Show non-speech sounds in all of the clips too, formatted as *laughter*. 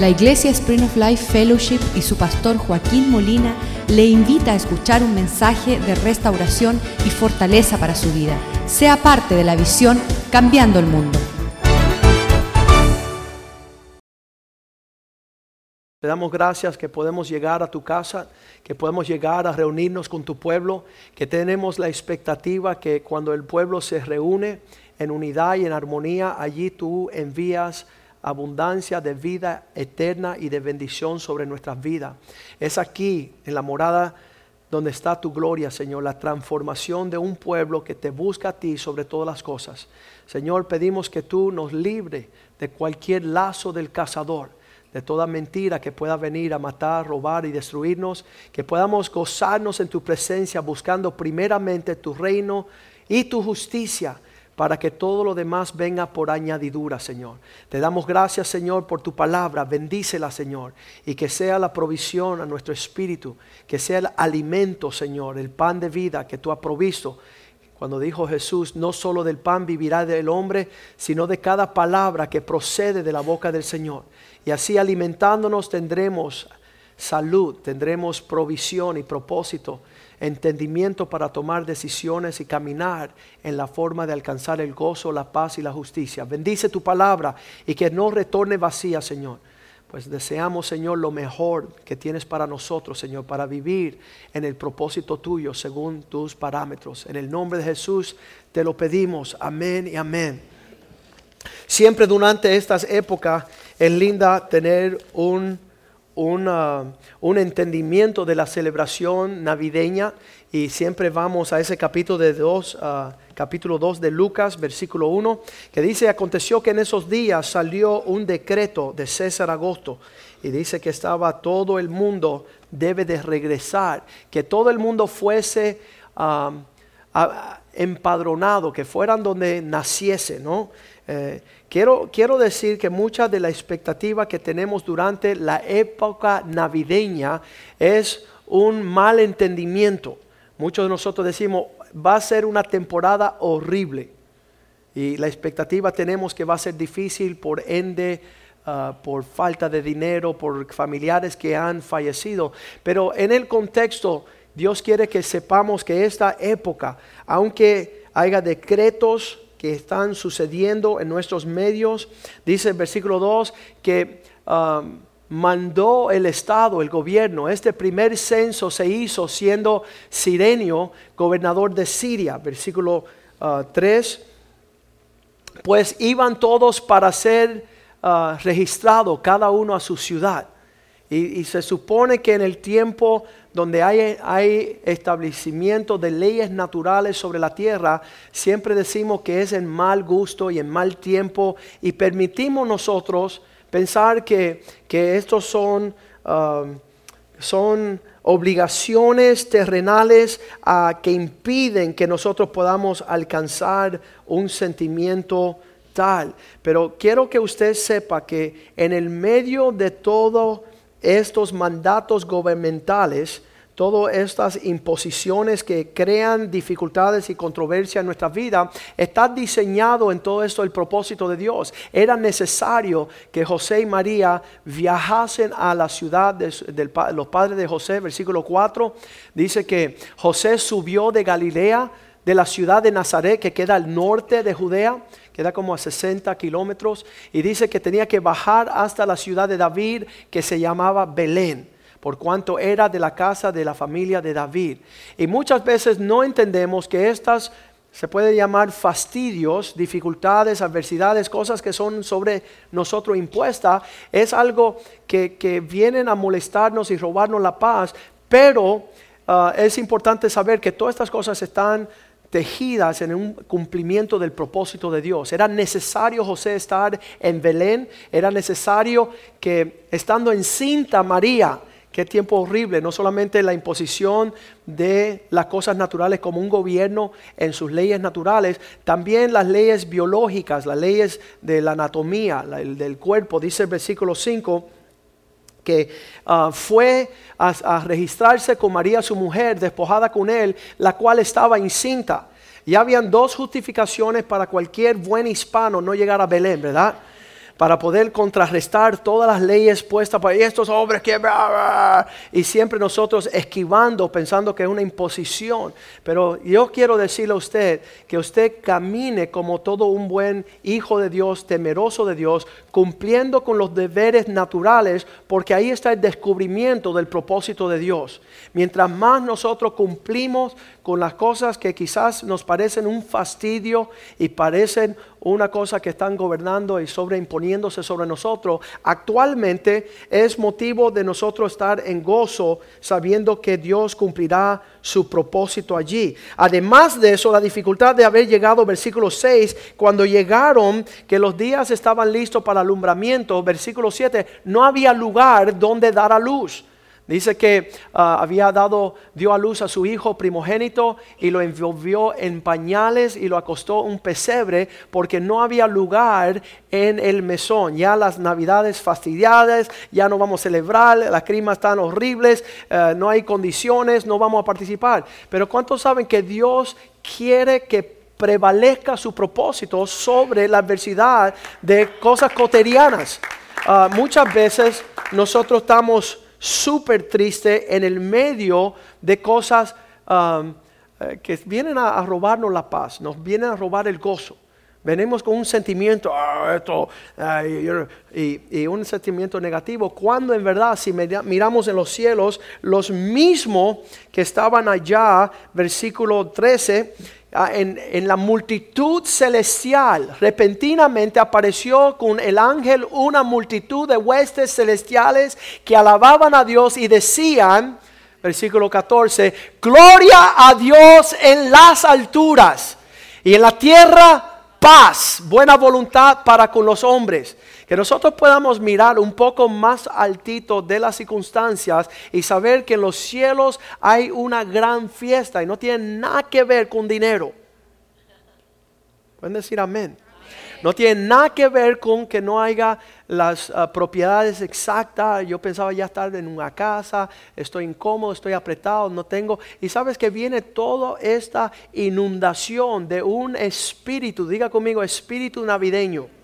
La Iglesia Spring of Life Fellowship y su pastor Joaquín Molina le invita a escuchar un mensaje de restauración y fortaleza para su vida. Sea parte de la visión Cambiando el Mundo. Te damos gracias que podemos llegar a tu casa, que podemos llegar a reunirnos con tu pueblo, que tenemos la expectativa que cuando el pueblo se reúne en unidad y en armonía, allí tú envías abundancia de vida eterna y de bendición sobre nuestras vidas. Es aquí, en la morada, donde está tu gloria, Señor, la transformación de un pueblo que te busca a ti sobre todas las cosas. Señor, pedimos que tú nos libre de cualquier lazo del cazador, de toda mentira que pueda venir a matar, robar y destruirnos, que podamos gozarnos en tu presencia buscando primeramente tu reino y tu justicia para que todo lo demás venga por añadidura, Señor. Te damos gracias, Señor, por tu palabra. Bendícela, Señor, y que sea la provisión a nuestro espíritu, que sea el alimento, Señor, el pan de vida que tú has provisto. Cuando dijo Jesús, no solo del pan vivirá el hombre, sino de cada palabra que procede de la boca del Señor. Y así alimentándonos tendremos salud, tendremos provisión y propósito entendimiento para tomar decisiones y caminar en la forma de alcanzar el gozo, la paz y la justicia. Bendice tu palabra y que no retorne vacía, Señor. Pues deseamos, Señor, lo mejor que tienes para nosotros, Señor, para vivir en el propósito tuyo según tus parámetros. En el nombre de Jesús te lo pedimos. Amén y amén. Siempre durante estas épocas es linda tener un un entendimiento de la celebración navideña y siempre vamos a ese capítulo de dos, ah, capítulo 2 de Lucas, versículo 1, que dice, aconteció que en esos días salió un decreto de César Agosto y dice que estaba todo el mundo debe de regresar, que todo el mundo fuese empadronado, que fueran donde naciese, ¿no? Eh, quiero, quiero decir que mucha de la expectativa que tenemos durante la época navideña es un mal entendimiento. Muchos de nosotros decimos, va a ser una temporada horrible. Y la expectativa tenemos que va a ser difícil por ende, ah, por falta de dinero, por familiares que han fallecido. Pero en el contexto, Dios quiere que sepamos que esta época, aunque haya decretos que están sucediendo en nuestros medios. Dice el versículo 2 que um, mandó el Estado, el gobierno. Este primer censo se hizo siendo Sirenio, gobernador de Siria. Versículo 3. Uh, pues iban todos para ser uh, registrados, cada uno a su ciudad. y se supone que en el tiempo donde hay, hay establecimiento de leyes naturales sobre la tierra, siempre decimos que es en mal gusto y en mal tiempo y permitimos nosotros pensar que, estos son, um, son obligaciones terrenales uh, que impiden que nosotros podamos alcanzar un sentimiento tal. Pero quiero que usted sepa que en el medio de todo estos mandatos gubernamentales, todas estas imposiciones que crean dificultades y controversia en nuestra vida, está diseñado en todo esto el propósito de Dios. Era necesario que José y María viajasen a la ciudad de, los padres de José, versículo 4, dice que José subió de Galilea, de la ciudad de Nazaret, que queda al norte de Judea, queda como a 60 kilómetros, y dice que tenía que bajar hasta la ciudad de David, que se llamaba Belén, por cuanto era de la casa de la familia de David. Y muchas veces no entendemos que estas se puede llamar fastidios, dificultades, adversidades, cosas que son sobre nosotros impuestas, es algo que, que vienen a molestarnos y robarnos la paz, pero ah, es importante saber que todas estas cosas están tejidas en un cumplimiento del propósito de Dios. Era necesario José estar en Belén, era necesario que estando en cinta María, qué tiempo horrible, no solamente la imposición de las cosas naturales como un gobierno en sus leyes naturales, también las leyes biológicas, las leyes de la anatomía, del cuerpo, dice el versículo 5 que ah, fue a, registrarse con María su mujer, despojada con él, la cual estaba incinta. Y habían dos justificaciones para cualquier buen hispano no llegar a Belén, ¿verdad? Para poder contrarrestar todas las leyes puestas por estos hombres que... Y siempre nosotros esquivando, pensando que es una imposición. Pero yo quiero decirle a usted que usted camine como todo un buen hijo de Dios, temeroso de Dios, cumpliendo con los deberes naturales, porque ahí está el descubrimiento del propósito de Dios. Mientras más nosotros cumplimos con las cosas que quizás nos parecen un fastidio y parecen una cosa que están gobernando y sobreimponiéndose sobre nosotros, actualmente es motivo de nosotros estar en gozo sabiendo que Dios cumplirá su propósito allí. Además de eso, la dificultad de haber llegado, versículo 6, cuando llegaron, que los días estaban listos para alumbramiento, versículo 7, no había lugar donde dar a luz. Dice que ah, había dado, dio a luz a su hijo primogénito y lo envolvió en pañales y lo acostó un pesebre porque no había lugar en el mesón. Ya las navidades fastidiadas, ya no vamos a celebrar, las crimas están horribles, eh, no hay condiciones, no vamos a participar. Pero ¿cuántos saben que Dios quiere que prevalezca su propósito sobre la adversidad de cosas cotidianas? Ah, muchas veces nosotros estamos súper triste en el medio de cosas um, eh, que vienen a, robarnos la paz, nos vienen a robar el gozo. Venimos con un sentimiento, ah, esto, y, un sentimiento negativo, cuando en verdad si miramos en los cielos, los mismos que estaban allá, versículo 13, Ah, en, la multitud celestial, repentinamente apareció con el ángel una multitud de huestes celestiales que alababan a Dios y decían, versículo 14, gloria a Dios en las alturas y en la tierra paz, buena voluntad para con los hombres. Que nosotros podamos mirar un poco más altito de las circunstancias y saber que en los cielos hay una gran fiesta y no tiene nada que ver con dinero. Pueden decir amén. No tiene nada que ver con que no haya las ah, propiedades exactas. Yo pensaba ya estar en una casa, estoy incómodo, estoy apretado, no tengo. Y sabes que viene toda esta inundación de un espíritu, diga conmigo, espíritu navideño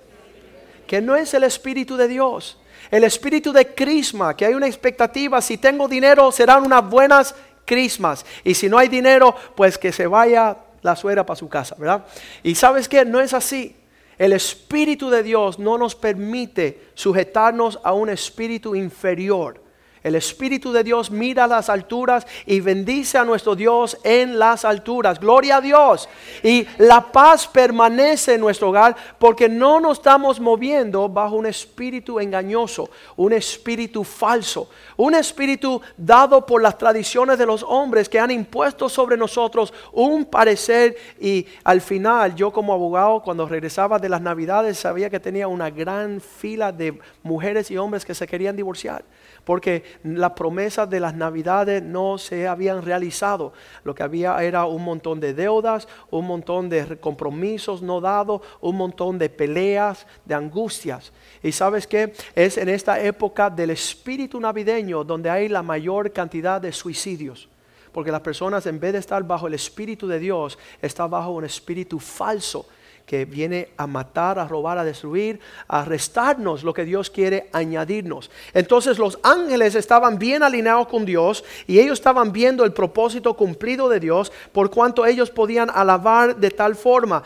que no es el Espíritu de Dios. El Espíritu de Crisma, que hay una expectativa, si tengo dinero serán unas buenas crismas. Y si no hay dinero, pues que se vaya la suegra para su casa, ¿verdad? Y sabes que no es así. El Espíritu de Dios no nos permite sujetarnos a un espíritu inferior. El Espíritu de Dios mira a las alturas y bendice a nuestro Dios en las alturas. Gloria a Dios. Y la paz permanece en nuestro hogar porque no nos estamos moviendo bajo un espíritu engañoso, un espíritu falso, un espíritu dado por las tradiciones de los hombres que han impuesto sobre nosotros un parecer y al final yo como abogado cuando regresaba de las navidades sabía que tenía una gran fila de mujeres y hombres que se querían divorciar porque las promesas de las navidades no se habían realizado. Lo que había era un montón de deudas, un montón de compromisos no dados, un montón de peleas, de angustias. Y sabes qué? Es en esta época del espíritu navideño donde hay la mayor cantidad de suicidios. Porque las personas en vez de estar bajo el espíritu de Dios, están bajo un espíritu falso que viene a matar, a robar, a destruir, a restarnos lo que Dios quiere añadirnos. Entonces los ángeles estaban bien alineados con Dios y ellos estaban viendo el propósito cumplido de Dios por cuanto ellos podían alabar de tal forma.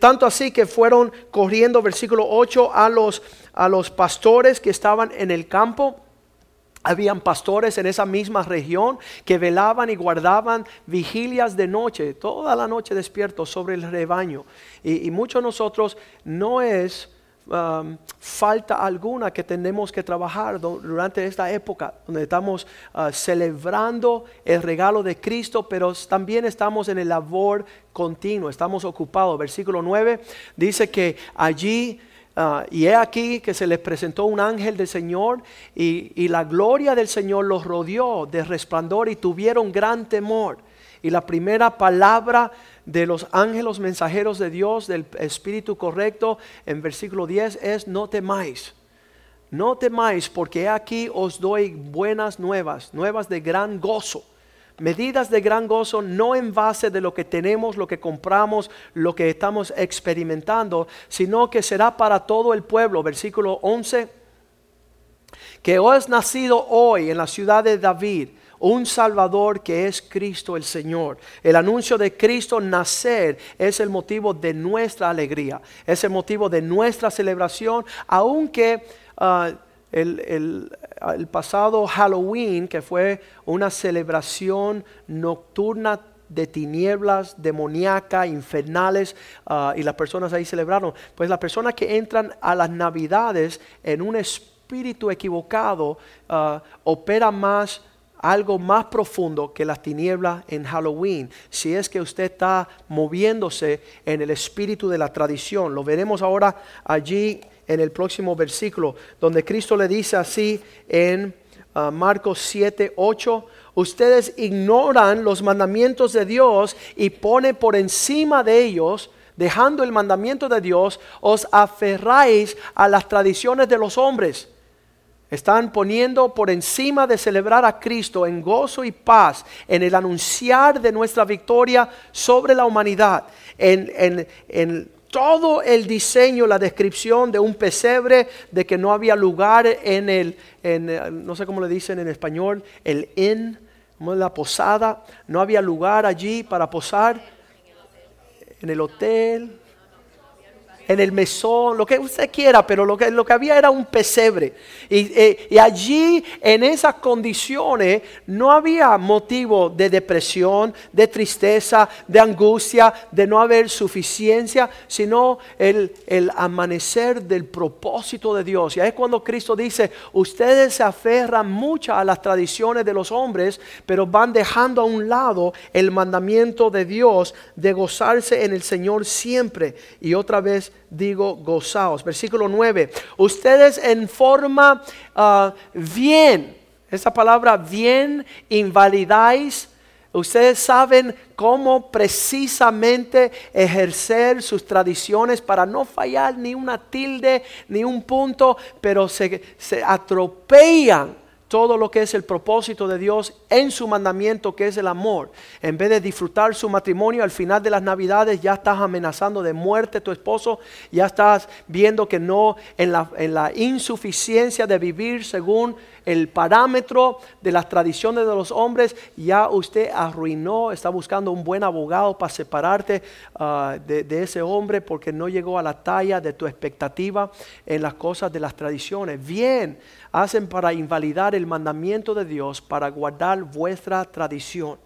Tanto así que fueron corriendo, versículo 8, a los, a los pastores que estaban en el campo habían pastores en esa misma región que velaban y guardaban vigilias de noche, toda la noche despiertos sobre el rebaño. Y, muchos de nosotros no es um, falta alguna que tenemos que trabajar durante esta época, donde estamos uh, celebrando el regalo de Cristo, pero también estamos en el labor continuo, estamos ocupados. Versículo 9 dice que allí Ah, y he aquí que se les presentó un ángel del Señor y, y la gloria del Señor los rodeó de resplandor y tuvieron gran temor. Y la primera palabra de los ángeles mensajeros de Dios, del Espíritu correcto, en versículo 10 es no temáis. No temáis porque aquí os doy buenas nuevas, nuevas de gran gozo medidas de gran gozo no en base de lo que tenemos, lo que compramos, lo que estamos experimentando, sino que será para todo el pueblo. Versículo 11, que es nacido hoy en la ciudad de David un Salvador que es Cristo el Señor. El anuncio de Cristo nacer es el motivo de nuestra alegría, es el motivo de nuestra celebración, aunque... Ah, el, pasado Halloween, que fue una celebración nocturna de tinieblas demoníacas, infernales, ah, y las personas ahí celebraron. Pues las personas que entran a las navidades en un espíritu equivocado, uh, opera más algo más profundo que las tinieblas en Halloween. Si es que usted está moviéndose en el espíritu de la tradición, lo veremos ahora allí en el próximo versículo, donde Cristo le dice así en ah, Marcos 7, 8, ustedes ignoran los mandamientos de Dios y ponen por encima de ellos, dejando el mandamiento de Dios, os aferráis a las tradiciones de los hombres. Están poniendo por encima de celebrar a Cristo en gozo y paz, en el anunciar de nuestra victoria sobre la humanidad, en, en, en todo el diseño, la descripción de un pesebre, de que no había lugar en el, en, no sé cómo le dicen en español, el inn, la posada, no había lugar allí para posar, en el hotel, en el mesón, lo que usted quiera, pero lo que, lo que había era un pesebre. Y, eh, y, allí, en esas condiciones, no había motivo de depresión, de tristeza, de angustia, de no haber suficiencia, sino el, el amanecer del propósito de Dios. Y ahí es cuando Cristo dice, ustedes se aferran mucho a las tradiciones de los hombres, pero van dejando a un lado el mandamiento de Dios de gozarse en el Señor siempre. Y otra vez digo gozaos. Versículo 9, ustedes en forma ah, bien, esa palabra bien invalidáis. Ustedes saben cómo precisamente ejercer sus tradiciones para no fallar ni una tilde, ni un punto, pero se, se atropellan todo lo que es el propósito de Dios en su mandamiento que es el amor. En vez de disfrutar su matrimonio al final de las navidades ya estás amenazando de muerte a tu esposo, ya estás viendo que no en la, en la insuficiencia de vivir según el parámetro de las tradiciones de los hombres, ya usted arruinó, está buscando un buen abogado para separarte ah, de, de, ese hombre porque no llegó a la talla de tu expectativa en las cosas de las tradiciones. Bien, hacen para invalidar el mandamiento de Dios, para guardar vuestra tradición.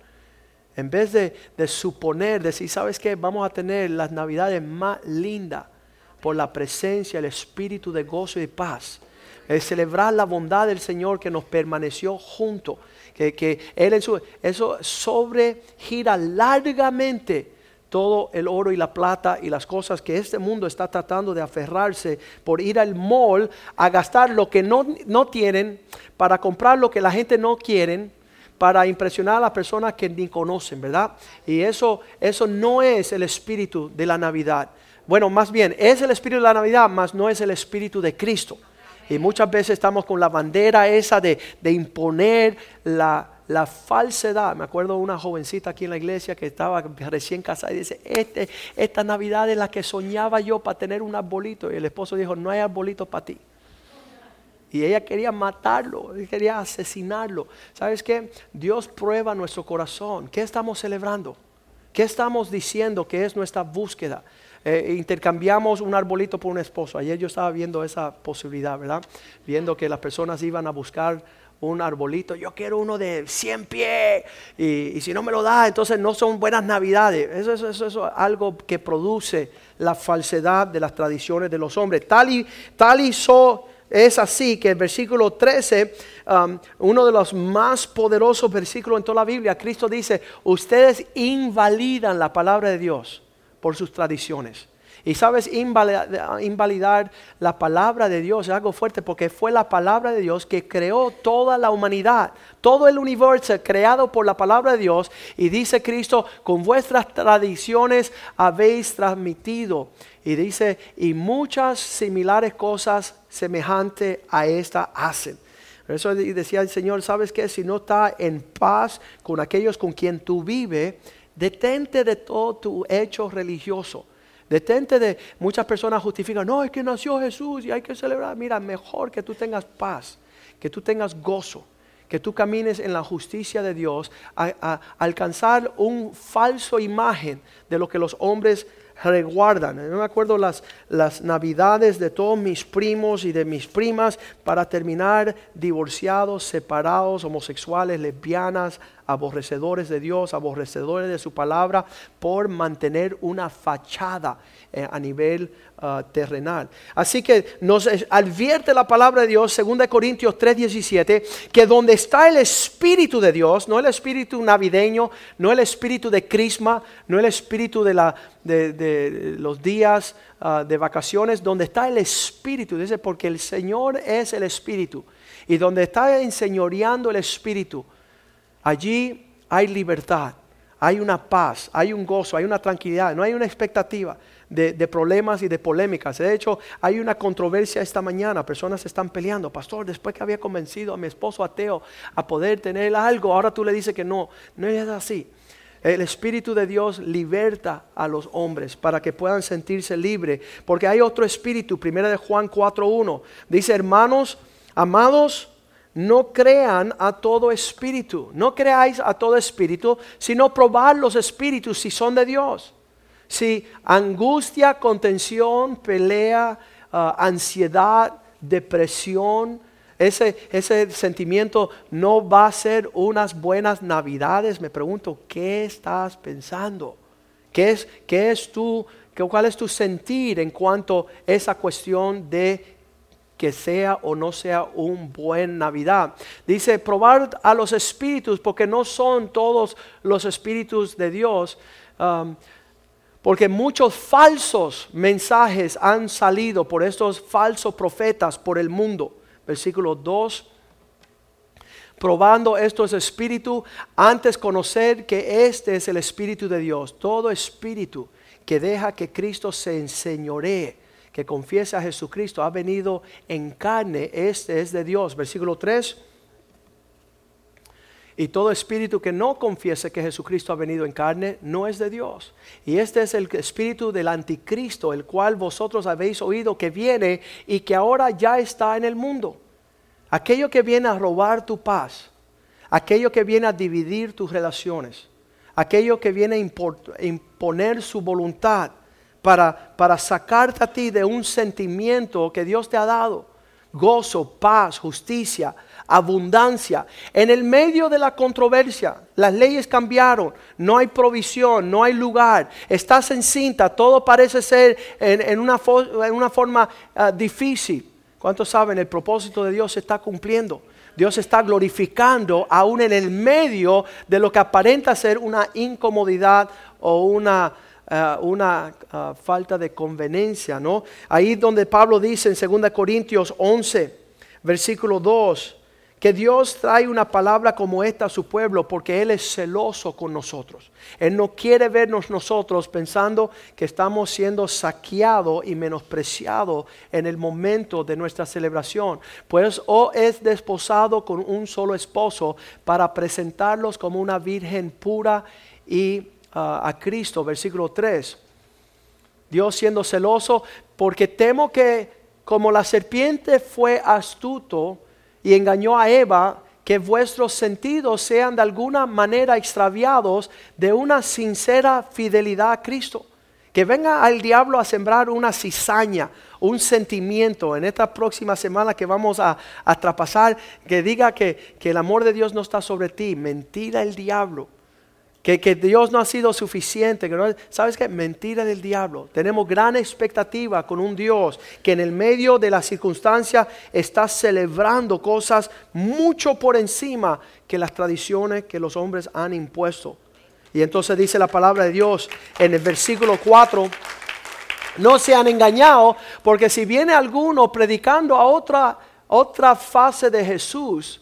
En vez de, de suponer, decir, ¿sabes qué? Vamos a tener las navidades más lindas por la presencia, el espíritu de gozo y paz. Es celebrar la bondad del Señor que nos permaneció junto. Que, que Él en su, eso sobregira largamente todo el oro y la plata y las cosas que este mundo está tratando de aferrarse por ir al mall a gastar lo que no, no tienen para comprar lo que la gente no quiere para impresionar a las personas que ni conocen, ¿verdad? Y eso, eso no es el espíritu de la Navidad. Bueno, más bien es el espíritu de la Navidad, mas no es el espíritu de Cristo. Y muchas veces estamos con la bandera esa de, de imponer la, la falsedad. Me acuerdo de una jovencita aquí en la iglesia que estaba recién casada y dice, este, esta Navidad es la que soñaba yo para tener un arbolito. Y el esposo dijo, no hay arbolito para ti. Y ella quería matarlo, quería asesinarlo. ¿Sabes qué? Dios prueba nuestro corazón. ¿Qué estamos celebrando? ¿Qué estamos diciendo que es nuestra búsqueda? Eh, intercambiamos un arbolito por un esposo. Ayer yo estaba viendo esa posibilidad, ¿verdad? Viendo que las personas iban a buscar un arbolito, yo quiero uno de 100 pies y, si no me lo da, entonces no son buenas navidades. Eso, eso, eso, es algo que produce la falsedad de las tradiciones de los hombres. Tal y, tal y es así que el versículo 13, um, uno de los más poderosos versículos en toda la Biblia, Cristo dice, ustedes invalidan la palabra de Dios por sus tradiciones. Y sabes, invalidar la palabra de Dios es algo fuerte porque fue la palabra de Dios que creó toda la humanidad, todo el universo creado por la palabra de Dios. Y dice Cristo, con vuestras tradiciones habéis transmitido. Y dice, y muchas similares cosas semejantes a esta hacen. Por eso decía el Señor, ¿sabes qué? Si no está en paz con aquellos con quien tú vives, detente de todo tu hecho religioso. Detente de muchas personas justifican, no, es que nació Jesús y hay que celebrar. Mira, mejor que tú tengas paz, que tú tengas gozo, que tú camines en la justicia de Dios, a, alcanzar un falso imagen de lo que los hombres reguardan. Yo me acuerdo las, las navidades de todos mis primos y de mis primas para terminar divorciados, separados, homosexuales, lesbianas, aborrecedores de Dios, aborrecedores de su palabra, por mantener una fachada eh, a nivel ah, terrenal. Así que nos advierte la palabra de Dios, 2 Corintios 3:17, que donde está el Espíritu de Dios, no el Espíritu navideño, no el Espíritu de Crisma, no el Espíritu de, la, de, los días ah, de vacaciones, donde está el Espíritu, dice, porque el Señor es el Espíritu. Y donde está enseñoreando el Espíritu, allí hay libertad, hay una paz, hay un gozo, hay una tranquilidad, no hay una expectativa de, problemas y de polémicas. De hecho, hay una controversia esta mañana, personas están peleando, pastor, después que había convencido a mi esposo ateo a poder tener algo, ahora tú le dices que no, no es así. El Espíritu de Dios liberta a los hombres para que puedan sentirse libres, porque hay otro espíritu, primera de Juan 4.1, dice, hermanos, amados, no crean a todo espíritu, no creáis a todo espíritu, sino probad los espíritus si son de Dios. Si angustia, contención, pelea, ah, ansiedad, depresión, ese, ese sentimiento no va a ser unas buenas navidades, me pregunto, ¿qué estás pensando? ¿Qué es, qué es tu, cuál es tu sentir en cuanto a esa cuestión de que sea o no sea un buen Navidad. Dice, probar a los espíritus, porque no son todos los espíritus de Dios. Um, porque muchos falsos mensajes han salido por estos falsos profetas por el mundo. Versículo 2. Probando estos espíritus, antes conocer que este es el espíritu de Dios. Todo espíritu que deja que Cristo se enseñoree que confiesa a Jesucristo ha venido en carne, este es de Dios. Versículo 3. Y todo espíritu que no confiese que Jesucristo ha venido en carne no es de Dios. Y este es el espíritu del anticristo, el cual vosotros habéis oído que viene y que ahora ya está en el mundo. Aquello que viene a robar tu paz, aquello que viene a dividir tus relaciones, aquello que viene a imponer su voluntad, para, para sacarte a ti de un sentimiento que Dios te ha dado. Gozo, paz, justicia, abundancia. En el medio de la controversia, las leyes cambiaron, no hay provisión, no hay lugar, estás encinta, todo parece ser en, una, en una, forma ah, difícil. ¿Cuántos saben? El propósito de Dios se está cumpliendo. Dios está glorificando aún en el medio de lo que aparenta ser una incomodidad o una eh, una eh, falta de conveniencia, ¿no? Ahí donde Pablo dice en 2 Corintios 11, versículo 2, que Dios trae una palabra como esta a su pueblo porque Él es celoso con nosotros. Él no quiere vernos nosotros pensando que estamos siendo saqueados y menospreciados en el momento de nuestra celebración. Pues o es desposado con un solo esposo para presentarlos como una virgen pura y a Cristo, versículo 3. Dios siendo celoso, porque temo que como la serpiente fue astuto y engañó a Eva, que vuestros sentidos sean de alguna manera extraviados de una sincera fidelidad a Cristo. Que venga al diablo a sembrar una cizaña, un sentimiento en esta próxima semana que vamos a, a que diga que, que el amor de Dios no está sobre ti. Mentira el diablo que, Dios no ha sido suficiente. Que ¿Sabes qué? Mentira del diablo. Tenemos gran expectativa con un Dios que en el medio de la circunstancia está celebrando cosas mucho por encima que las tradiciones que los hombres han impuesto. Y entonces dice la palabra de Dios en el versículo 4. No se han engañado, porque si viene alguno predicando a otra, otra fase de Jesús,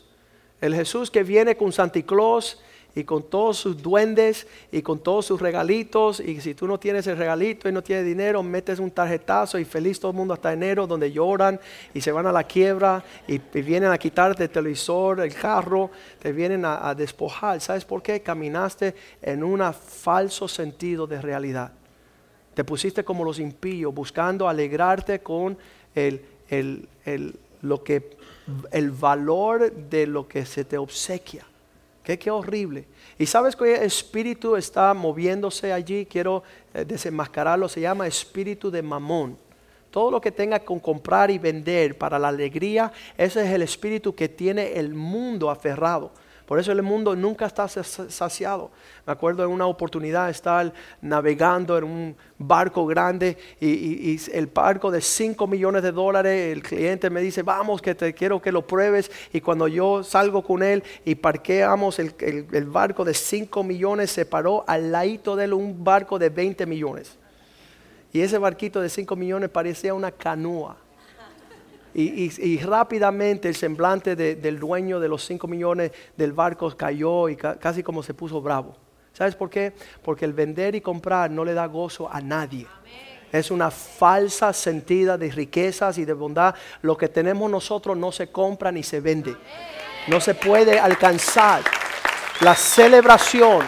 el Jesús que viene con Santa Claus y con todos sus duendes y con todos sus regalitos. Y si tú no tienes el regalito y no tienes dinero, metes un tarjetazo y feliz todo el mundo hasta enero, donde lloran y se van a la quiebra y, vienen a quitarte el televisor, el carro, te vienen a, a despojar. ¿Sabes por qué? Caminaste en un falso sentido de realidad. Te pusiste como los impíos, buscando alegrarte con el, lo que, el valor de lo que se te obsequia. Qué, qué horrible. Y sabes que espíritu está moviéndose allí, quiero eh, desenmascararlo, se llama espíritu de mamón. Todo lo que tenga con comprar y vender para la alegría, ese es el espíritu que tiene el mundo aferrado. Por eso el mundo nunca está saciado. Me acuerdo en una oportunidad estar navegando en un barco grande y, el barco de 5 millones de dólares, el cliente me dice, vamos que te quiero que lo pruebes. Y cuando yo salgo con él y parqueamos el, el barco de 5 millones, se paró al ladito de él un barco de 20 millones. Y ese barquito de 5 millones parecía una canoa. Y, rápidamente el semblante del dueño de los 5 millones del barco cayó y casi como se puso bravo. ¿Sabes por qué? Porque el vender y comprar no le da gozo a nadie. Es una falsa sentida de riquezas y de bondad. Lo que tenemos nosotros no se compra ni se vende. No se puede alcanzar la celebración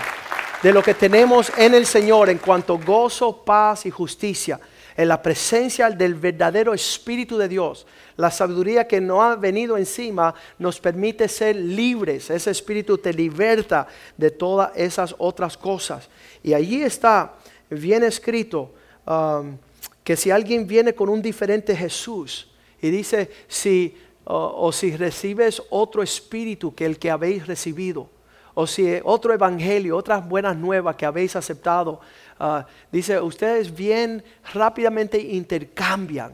de lo que tenemos en el Señor en cuanto gozo, paz y justicia en la presencia del verdadero Espíritu de Dios, la sabiduría que no ha venido encima nos permite ser libres. Ese Espíritu te liberta de todas esas otras cosas. Y allí está bien escrito um, que si alguien viene con un diferente Jesús y dice, si, o si recibes otro Espíritu que el que habéis recibido, o si otro evangelio, otras buenas nuevas que habéis aceptado, Ah, dice, ustedes bien rápidamente intercambian.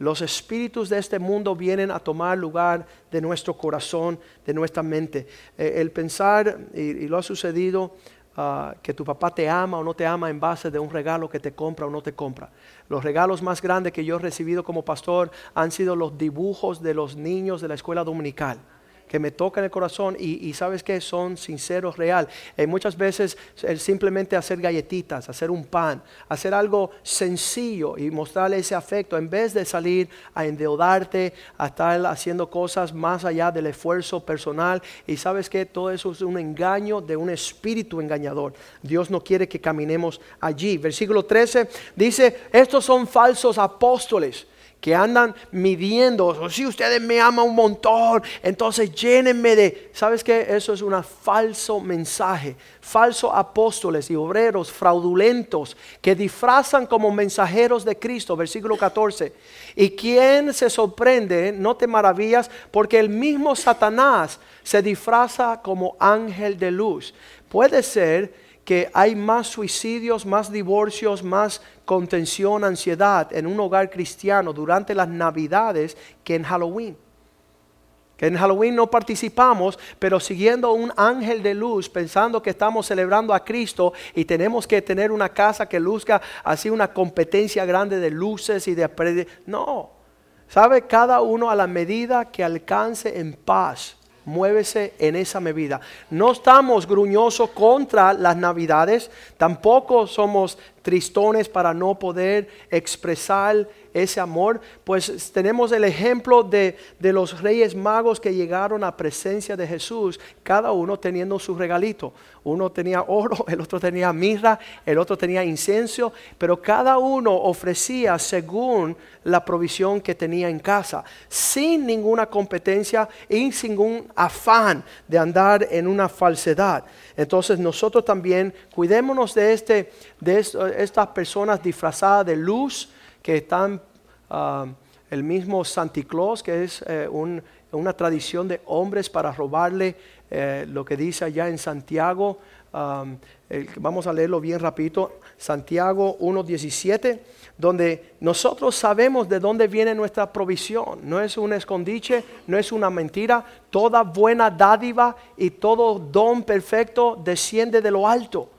Los espíritus de este mundo vienen a tomar lugar de nuestro corazón, de nuestra mente. Eh, el pensar, y, lo ha sucedido, ah, que tu papá te ama o no te ama en base de un regalo que te compra o no te compra. Los regalos más grandes que yo he recibido como pastor han sido los dibujos de los niños de la escuela dominical que me tocan el corazón y, sabes que son sinceros, real. Eh, muchas veces simplemente hacer galletitas, hacer un pan, hacer algo sencillo y mostrarle ese afecto en vez de salir a endeudarte, a estar haciendo cosas más allá del esfuerzo personal. Y sabes que todo eso es un engaño de un espíritu engañador. Dios no quiere que caminemos allí. Versículo 13 dice, estos son falsos apóstoles que andan midiendo, oh, si ustedes me aman un montón, entonces llénenme de, ¿sabes qué? Eso es un falso mensaje, falsos apóstoles y obreros fraudulentos que disfrazan como mensajeros de Cristo, versículo 14. Y quien se sorprende, no te maravillas, porque el mismo Satanás se disfraza como ángel de luz. Puede ser que hay más suicidios, más divorcios, más contención, ansiedad en un hogar cristiano durante las navidades que en Halloween. Que en Halloween no participamos, pero siguiendo un ángel de luz, pensando que estamos celebrando a Cristo y tenemos que tener una casa que luzca así una competencia grande de luces y de... No, sabe cada uno a la medida que alcance en paz muévese en esa medida. No estamos gruñosos contra las navidades, tampoco somos tristones para no poder expresar ese amor, pues tenemos el ejemplo de, los reyes magos que llegaron a presencia de Jesús, cada uno teniendo su regalito. Uno tenía oro, *laughs* el otro tenía mirra, el otro tenía incienso, pero cada uno ofrecía según la provisión que tenía en casa, sin ninguna competencia y sin ningún afán de andar en una falsedad. Entonces nosotros también cuidémonos de, este, de estas personas disfrazadas de luz, que están, ah, el mismo Santa Claus, que es eh, una tradición de hombres para robarle eh, lo que dice allá en Santiago, vamos a leerlo bien rapidito, Santiago 1.17, donde nosotros sabemos de dónde viene nuestra provisión. No es un escondiche, no es una mentira. Toda buena dádiva y todo don perfecto desciende de lo alto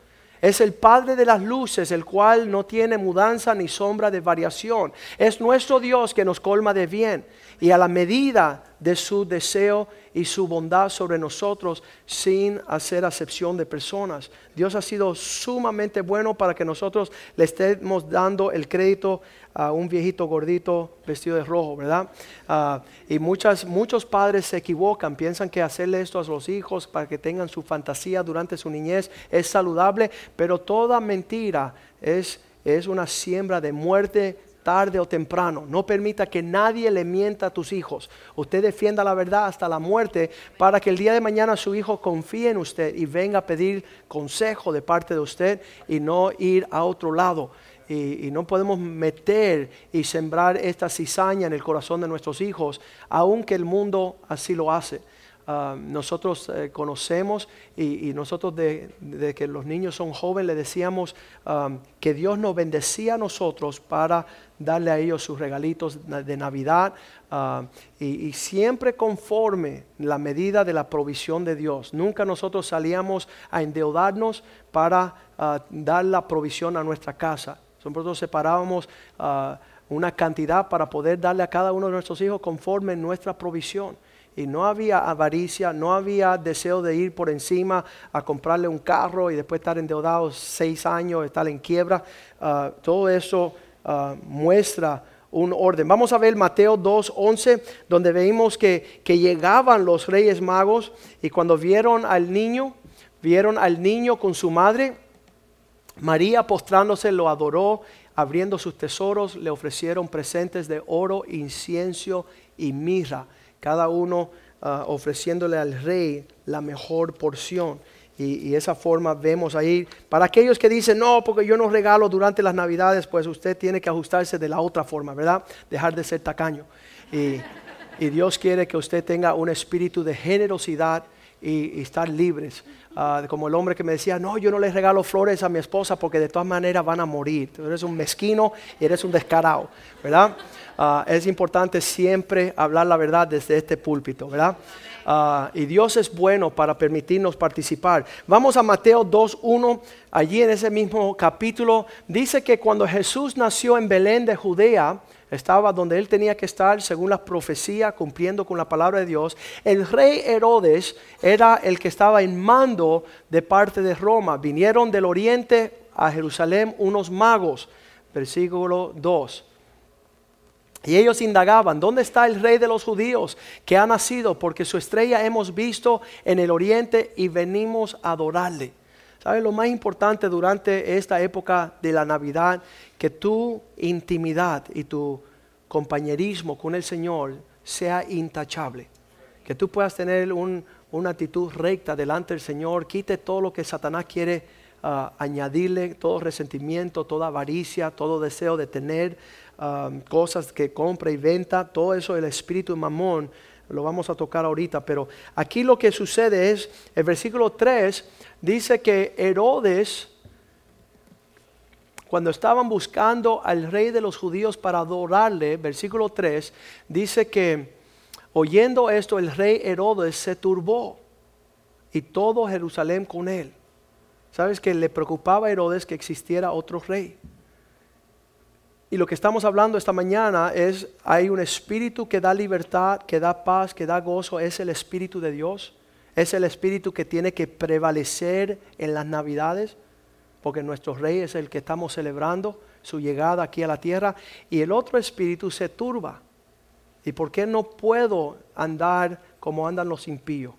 es el Padre de las luces, el cual no tiene mudanza ni sombra de variación. Es nuestro Dios que nos colma de bien y a la medida de su deseo y su bondad sobre nosotros sin hacer acepción de personas. Dios ha sido sumamente bueno para que nosotros le estemos dando el crédito a un viejito gordito vestido de rojo, ¿verdad? Ah, y muchas, muchos padres se equivocan, piensan que hacerle esto a los hijos para que tengan su fantasía durante su niñez es saludable, pero toda mentira es, es una siembra de muerte tarde o temprano. No permita que nadie le mienta a tus hijos. Usted defienda la verdad hasta la muerte para que el día de mañana su hijo confíe en usted y venga a pedir consejo de parte de usted y no ir a otro lado. Y, no podemos meter y sembrar esta cizaña en el corazón de nuestros hijos, aunque el mundo así lo hace. Ah, nosotros eh, conocemos y, nosotros de, que los niños son jóvenes le decíamos ah, que Dios nos bendecía a nosotros para darle a ellos sus regalitos de Navidad ah, y, siempre conforme la medida de la provisión de Dios. Nunca nosotros salíamos a endeudarnos para dar la provisión a nuestra casa. Nosotros separábamos una cantidad para poder darle a cada uno de nuestros hijos conforme nuestra provisión y no había avaricia, no había deseo de ir por encima a comprarle un carro y después estar endeudado seis años, estar en quiebra. Ah, todo eso ah, muestra un orden. Vamos a ver Mateo 2.11, donde vemos que, que llegaban los reyes magos y cuando vieron al niño, vieron al niño con su madre, María postrándose lo adoró, abriendo sus tesoros, le ofrecieron presentes de oro, incienso y mirra cada uno ah, ofreciéndole al rey la mejor porción. Y, esa forma vemos ahí. Para aquellos que dicen, no, porque yo no regalo durante las navidades, pues usted tiene que ajustarse de la otra forma, ¿verdad? Dejar de ser tacaño. Y Dios quiere que usted tenga un espíritu de generosidad y, estar libres. Ah, como el hombre que me decía, no, yo no le regalo flores a mi esposa porque de todas maneras van a morir. Tú eres un mezquino y eres un descarado, ¿verdad? Ah, es importante siempre hablar la verdad desde este púlpito, ¿verdad? Ah, y Dios es bueno para permitirnos participar. Vamos a Mateo 2.1, allí en ese mismo capítulo, dice que cuando Jesús nació en Belén de Judea, estaba donde él tenía que estar según la profecía, cumpliendo con la palabra de Dios. El rey Herodes era el que estaba en mando de parte de Roma. Vinieron del oriente a Jerusalén unos magos, versículo 2 y ellos indagaban, ¿dónde está el rey de los judíos que ha nacido? Porque su estrella hemos visto en el oriente y venimos a adorarle. ¿Sabes lo más importante durante esta época de la Navidad? Que tu intimidad y tu compañerismo con el Señor sea intachable. Que tú puedas tener una actitud recta delante del Señor. Quite todo lo que Satanás quiere ah, añadirle, todo resentimiento, toda avaricia, todo deseo de tener Um, cosas que compra y venta, todo eso el espíritu mamón, lo vamos a tocar ahorita, pero aquí lo que sucede es, el versículo 3 dice que Herodes, cuando estaban buscando al rey de los judíos para adorarle, versículo 3, dice que oyendo esto el rey Herodes se turbó y todo Jerusalén con él. ¿Sabes que le preocupaba a Herodes que existiera otro rey? Y lo que estamos hablando esta mañana es, hay un espíritu que da libertad, que da paz, que da gozo, es el espíritu de Dios. Es el espíritu que tiene que prevalecer en las navidades, porque nuestro rey es el que estamos celebrando, su llegada aquí a la tierra, y el otro espíritu se turba. ¿Y por qué no puedo andar como andan los impíos?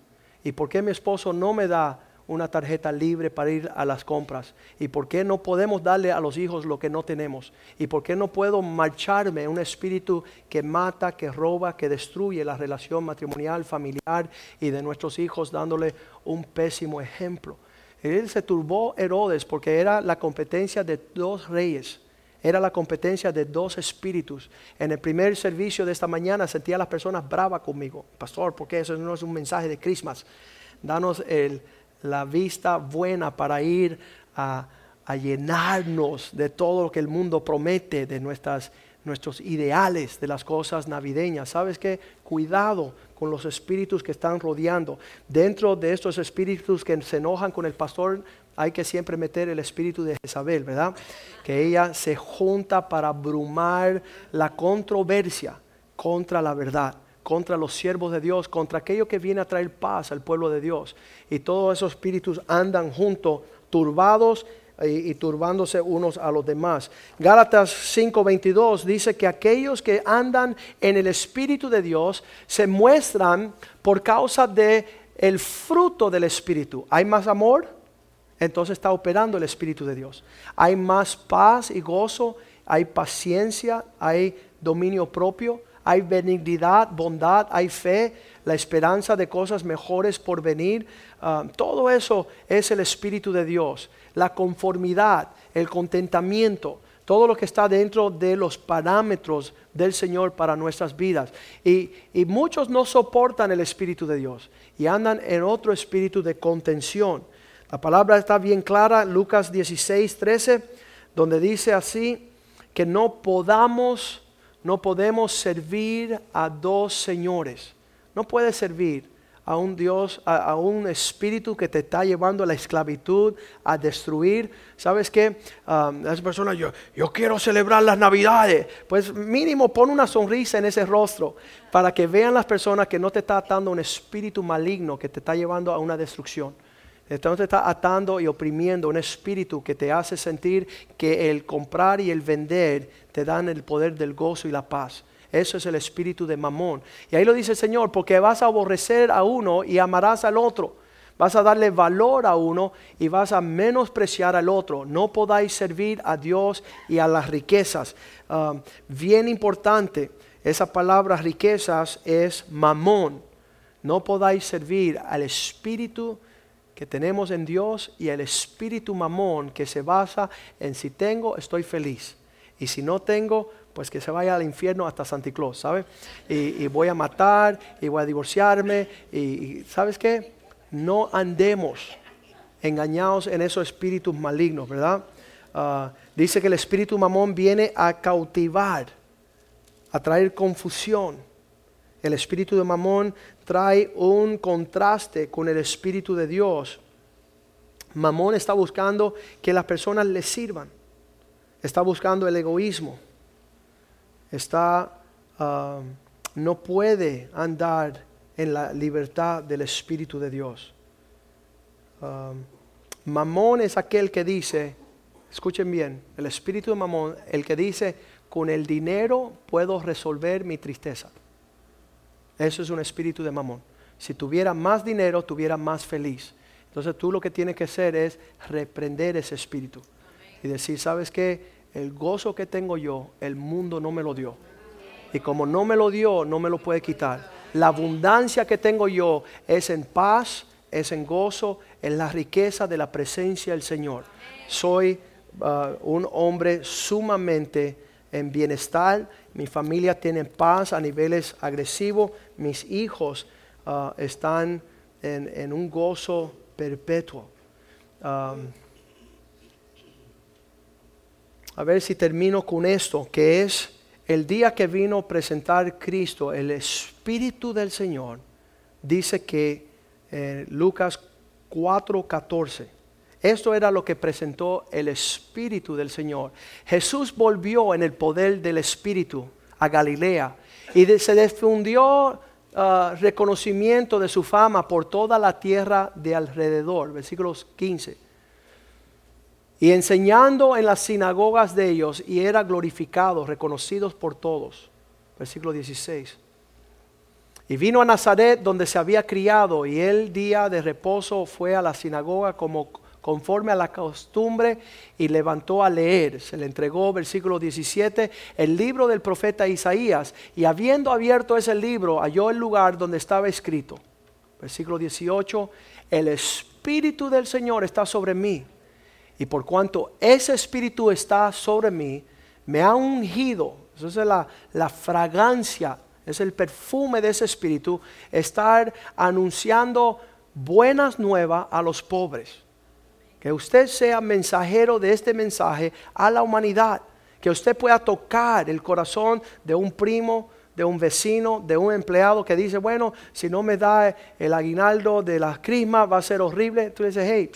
¿Y por qué mi esposo no me da una tarjeta libre para ir a las compras? ¿Y por qué no podemos darle a los hijos lo que no tenemos? ¿Y por qué no puedo marcharme un espíritu que mata, que roba, que destruye la relación matrimonial, familiar y de nuestros hijos dándole un pésimo ejemplo? Él se turbó Herodes porque era la competencia de dos reyes. Era la competencia de dos espíritus. En el primer servicio de esta mañana sentía a las personas bravas conmigo. Pastor, porque eso no es un mensaje de Christmas. Danos el, la vista buena para ir a, llenarnos de todo lo que el mundo promete, de nuestras, nuestros ideales, de las cosas navideñas. ¿Sabes qué? Cuidado con los espíritus que están rodeando. Dentro de estos espíritus que se enojan con el pastor, hay que siempre meter el espíritu de Jezabel, ¿verdad? Que ella se junta para abrumar la controversia contra la verdad contra los siervos de Dios, contra aquello que viene a traer paz al pueblo de Dios. Y todos esos espíritus andan juntos, turbados y, turbándose unos a los demás. Gálatas 5:22 dice que aquellos que andan en el Espíritu de Dios se muestran por causa de el fruto del Espíritu. ¿Hay más amor? Entonces está operando el Espíritu de Dios. Hay más paz y gozo, hay paciencia, hay dominio propio, hay benignidad, bondad, hay fe, la esperanza de cosas mejores por venir. Ah, todo eso es el Espíritu de Dios. La conformidad, el contentamiento, todo lo que está dentro de los parámetros del Señor para nuestras vidas. Y, y, muchos no soportan el Espíritu de Dios y andan en otro espíritu de contención. La palabra está bien clara, Lucas 16, 13, donde dice así, que no podamos no podemos servir a dos señores. No puedes servir a un Dios, a, un espíritu que te está llevando a la esclavitud, a destruir. ¿Sabes qué? Um, esa persona, yo, yo quiero celebrar las navidades. Pues mínimo pon una sonrisa en ese rostro para que vean las personas que no te está atando un espíritu maligno que te está llevando a una destrucción. Entonces está atando y oprimiendo un espíritu que te hace sentir que el comprar y el vender te dan el poder del gozo y la paz. Eso es el espíritu de Mamón. Y ahí lo dice el Señor, porque vas a aborrecer a uno y amarás al otro. Vas a darle valor a uno y vas a menospreciar al otro. No podáis servir a Dios y a las riquezas. Ah, bien importante, esa palabra riquezas es mamón. No podáis servir al espíritu que tenemos en Dios y el espíritu mamón que se basa en si tengo, estoy feliz. Y si no tengo, pues que se vaya al infierno hasta Santa Claus, ¿sabes? Y, voy a matar, y voy a divorciarme, y, ¿sabes qué? No andemos engañados en esos espíritus malignos, ¿verdad? Ah, dice que el espíritu mamón viene a cautivar, a traer confusión. El espíritu de mamón trae un contraste con el Espíritu de Dios. Mamón está buscando que las personas le sirvan. Está buscando el egoísmo. Está, ah, no puede andar en la libertad del Espíritu de Dios. Ah, mamón es aquel que dice, escuchen bien, el Espíritu de Mamón, el que dice, con el dinero puedo resolver mi tristeza. Eso es un espíritu de mamón. Si tuviera más dinero, tuviera más feliz. Entonces tú lo que tienes que hacer es reprender ese espíritu y decir, ¿sabes qué? El gozo que tengo yo, el mundo no me lo dio. Y como no me lo dio, no me lo puede quitar. La abundancia que tengo yo es en paz, es en gozo, en la riqueza de la presencia del Señor. Soy uh, un hombre sumamente en bienestar, mi familia tiene paz a niveles agresivos, mis hijos uh, están en, un gozo perpetuo. Um, a ver si termino con esto, que es el día que vino a presentar Cristo, el Espíritu del Señor, dice que en Lucas 4:14, esto era lo que presentó el Espíritu del Señor. Jesús volvió en el poder del Espíritu a Galilea y se difundió uh, reconocimiento de su fama por toda la tierra de alrededor. Versículos 15. Y enseñando en las sinagogas de ellos y era glorificado, reconocidos por todos. Versículo 16. Y vino a Nazaret donde se había criado y el día de reposo fue a la sinagoga como conforme a la costumbre y levantó a leer. Se le entregó, versículo 17, el libro del profeta Isaías y habiendo abierto ese libro halló el lugar donde estaba escrito. Versículo 18, el Espíritu del Señor está sobre mí y por cuanto ese Espíritu está sobre mí, me ha ungido, esa es la, fragancia, es el perfume de ese Espíritu, estar anunciando buenas nuevas a los pobres que usted sea mensajero de este mensaje a la humanidad. Que usted pueda tocar el corazón de un primo, de un vecino, de un empleado que dice, bueno, si no me da el aguinaldo de la crisma va a ser horrible. Tú dices, hey,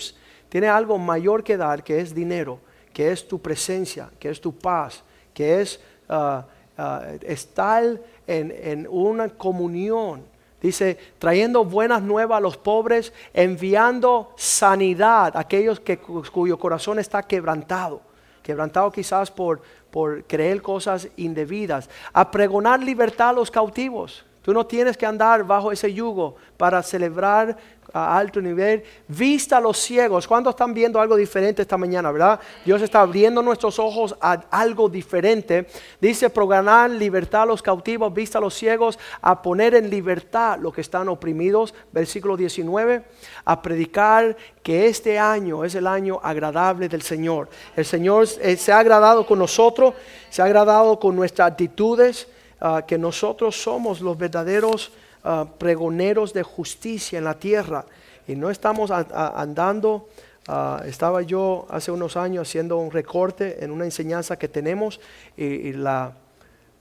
tiene algo mayor que dar, que es dinero, que es tu presencia, que es tu paz, que es uh, uh, estar en, en una comunión. Dice, trayendo buenas nuevas a los pobres, enviando sanidad a aquellos que, cuyo corazón está quebrantado, quebrantado quizás por, por creer cosas indebidas, a pregonar libertad a los cautivos. Tú no tienes que andar bajo ese yugo para celebrar a alto nivel. Vista a los ciegos. ¿Cuántos están viendo algo diferente esta mañana, verdad? Dios está abriendo nuestros ojos a algo diferente. Dice programar libertad a los cautivos, vista a los ciegos, a poner en libertad los que están oprimidos. Versículo 19. A predicar que este año es el año agradable del Señor. El Señor eh, se ha agradado con nosotros, se ha agradado con nuestras actitudes, ah, que nosotros somos los verdaderos Ah, pregoneros de justicia en la tierra. Y no estamos andando, ah, estaba yo hace unos años haciendo un recorte en una enseñanza que tenemos y, la,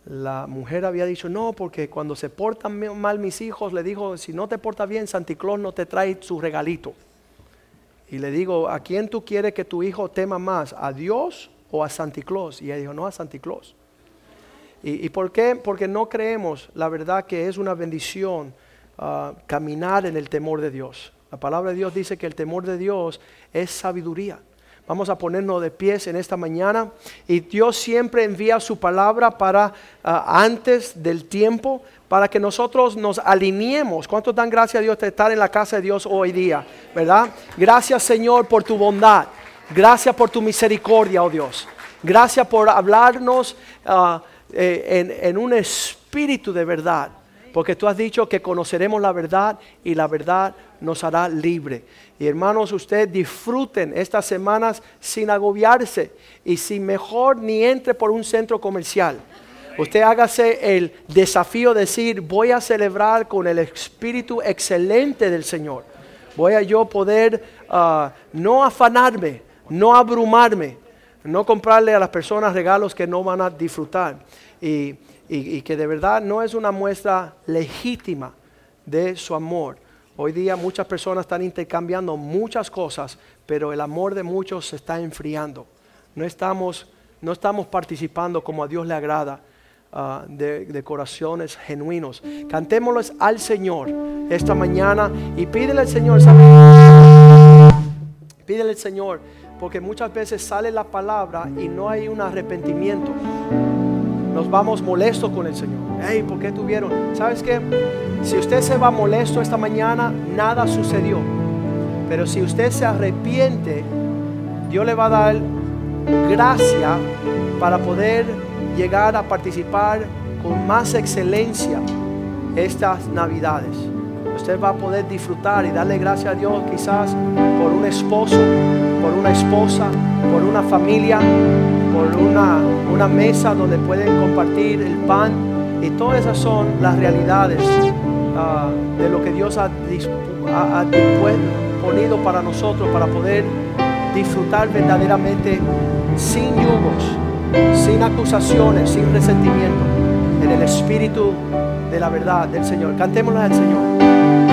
la, mujer había dicho, no, porque cuando se portan mal mis hijos, le dijo, si no te porta bien, Santa Claus no te trae su regalito. Y le digo, ¿a quién tú quieres que tu hijo tema más? ¿A Dios o a Santa Claus? Y ella dijo, no, a Santa Claus. ¿Y, por qué? Porque no creemos la verdad que es una bendición ah, caminar en el temor de Dios. La palabra de Dios dice que el temor de Dios es sabiduría. Vamos a ponernos de pies en esta mañana y Dios siempre envía su palabra para ah, antes del tiempo para que nosotros nos alineemos. ¿Cuánto dan gracias a Dios de estar en la casa de Dios hoy día? ¿Verdad? Gracias Señor por tu bondad. Gracias por tu misericordia, oh Dios. Gracias por hablarnos. Uh, eh, en, un espíritu de verdad. Porque tú has dicho que conoceremos la verdad y la verdad nos hará libre. Y hermanos, ustedes disfruten estas semanas sin agobiarse y sin mejor ni entre por un centro comercial. Usted hágase el desafío de decir, voy a celebrar con el espíritu excelente del Señor. Voy a yo poder ah, no afanarme, no abrumarme, no comprarle a las personas regalos que no van a disfrutar y, que de verdad no es una muestra legítima de su amor. Hoy día muchas personas están intercambiando muchas cosas, pero el amor de muchos se está enfriando. No estamos, no estamos participando como a Dios le agrada. Ah, de, corazones genuinos. Cantémosles al Señor esta mañana y pídele al Señor, Pídele al Señor porque muchas veces sale la palabra y no hay un arrepentimiento. Nos vamos molestos con el Señor. Hey, ¿por qué tuvieron? ¿Sabes qué? Si usted se va molesto esta mañana, nada sucedió. Pero si usted se arrepiente, Dios le va a dar gracia para poder llegar a participar con más excelencia estas navidades. Usted va a poder disfrutar y darle gracias a Dios quizás por un esposo, por una esposa, por una familia, por una, una mesa donde pueden compartir el pan. Y todas esas son las realidades ah, de lo que Dios ha, ha, para nosotros para poder disfrutar verdaderamente sin yugos, sin acusaciones, sin resentimiento, en el espíritu de la verdad del Señor. Cantémosla al Señor.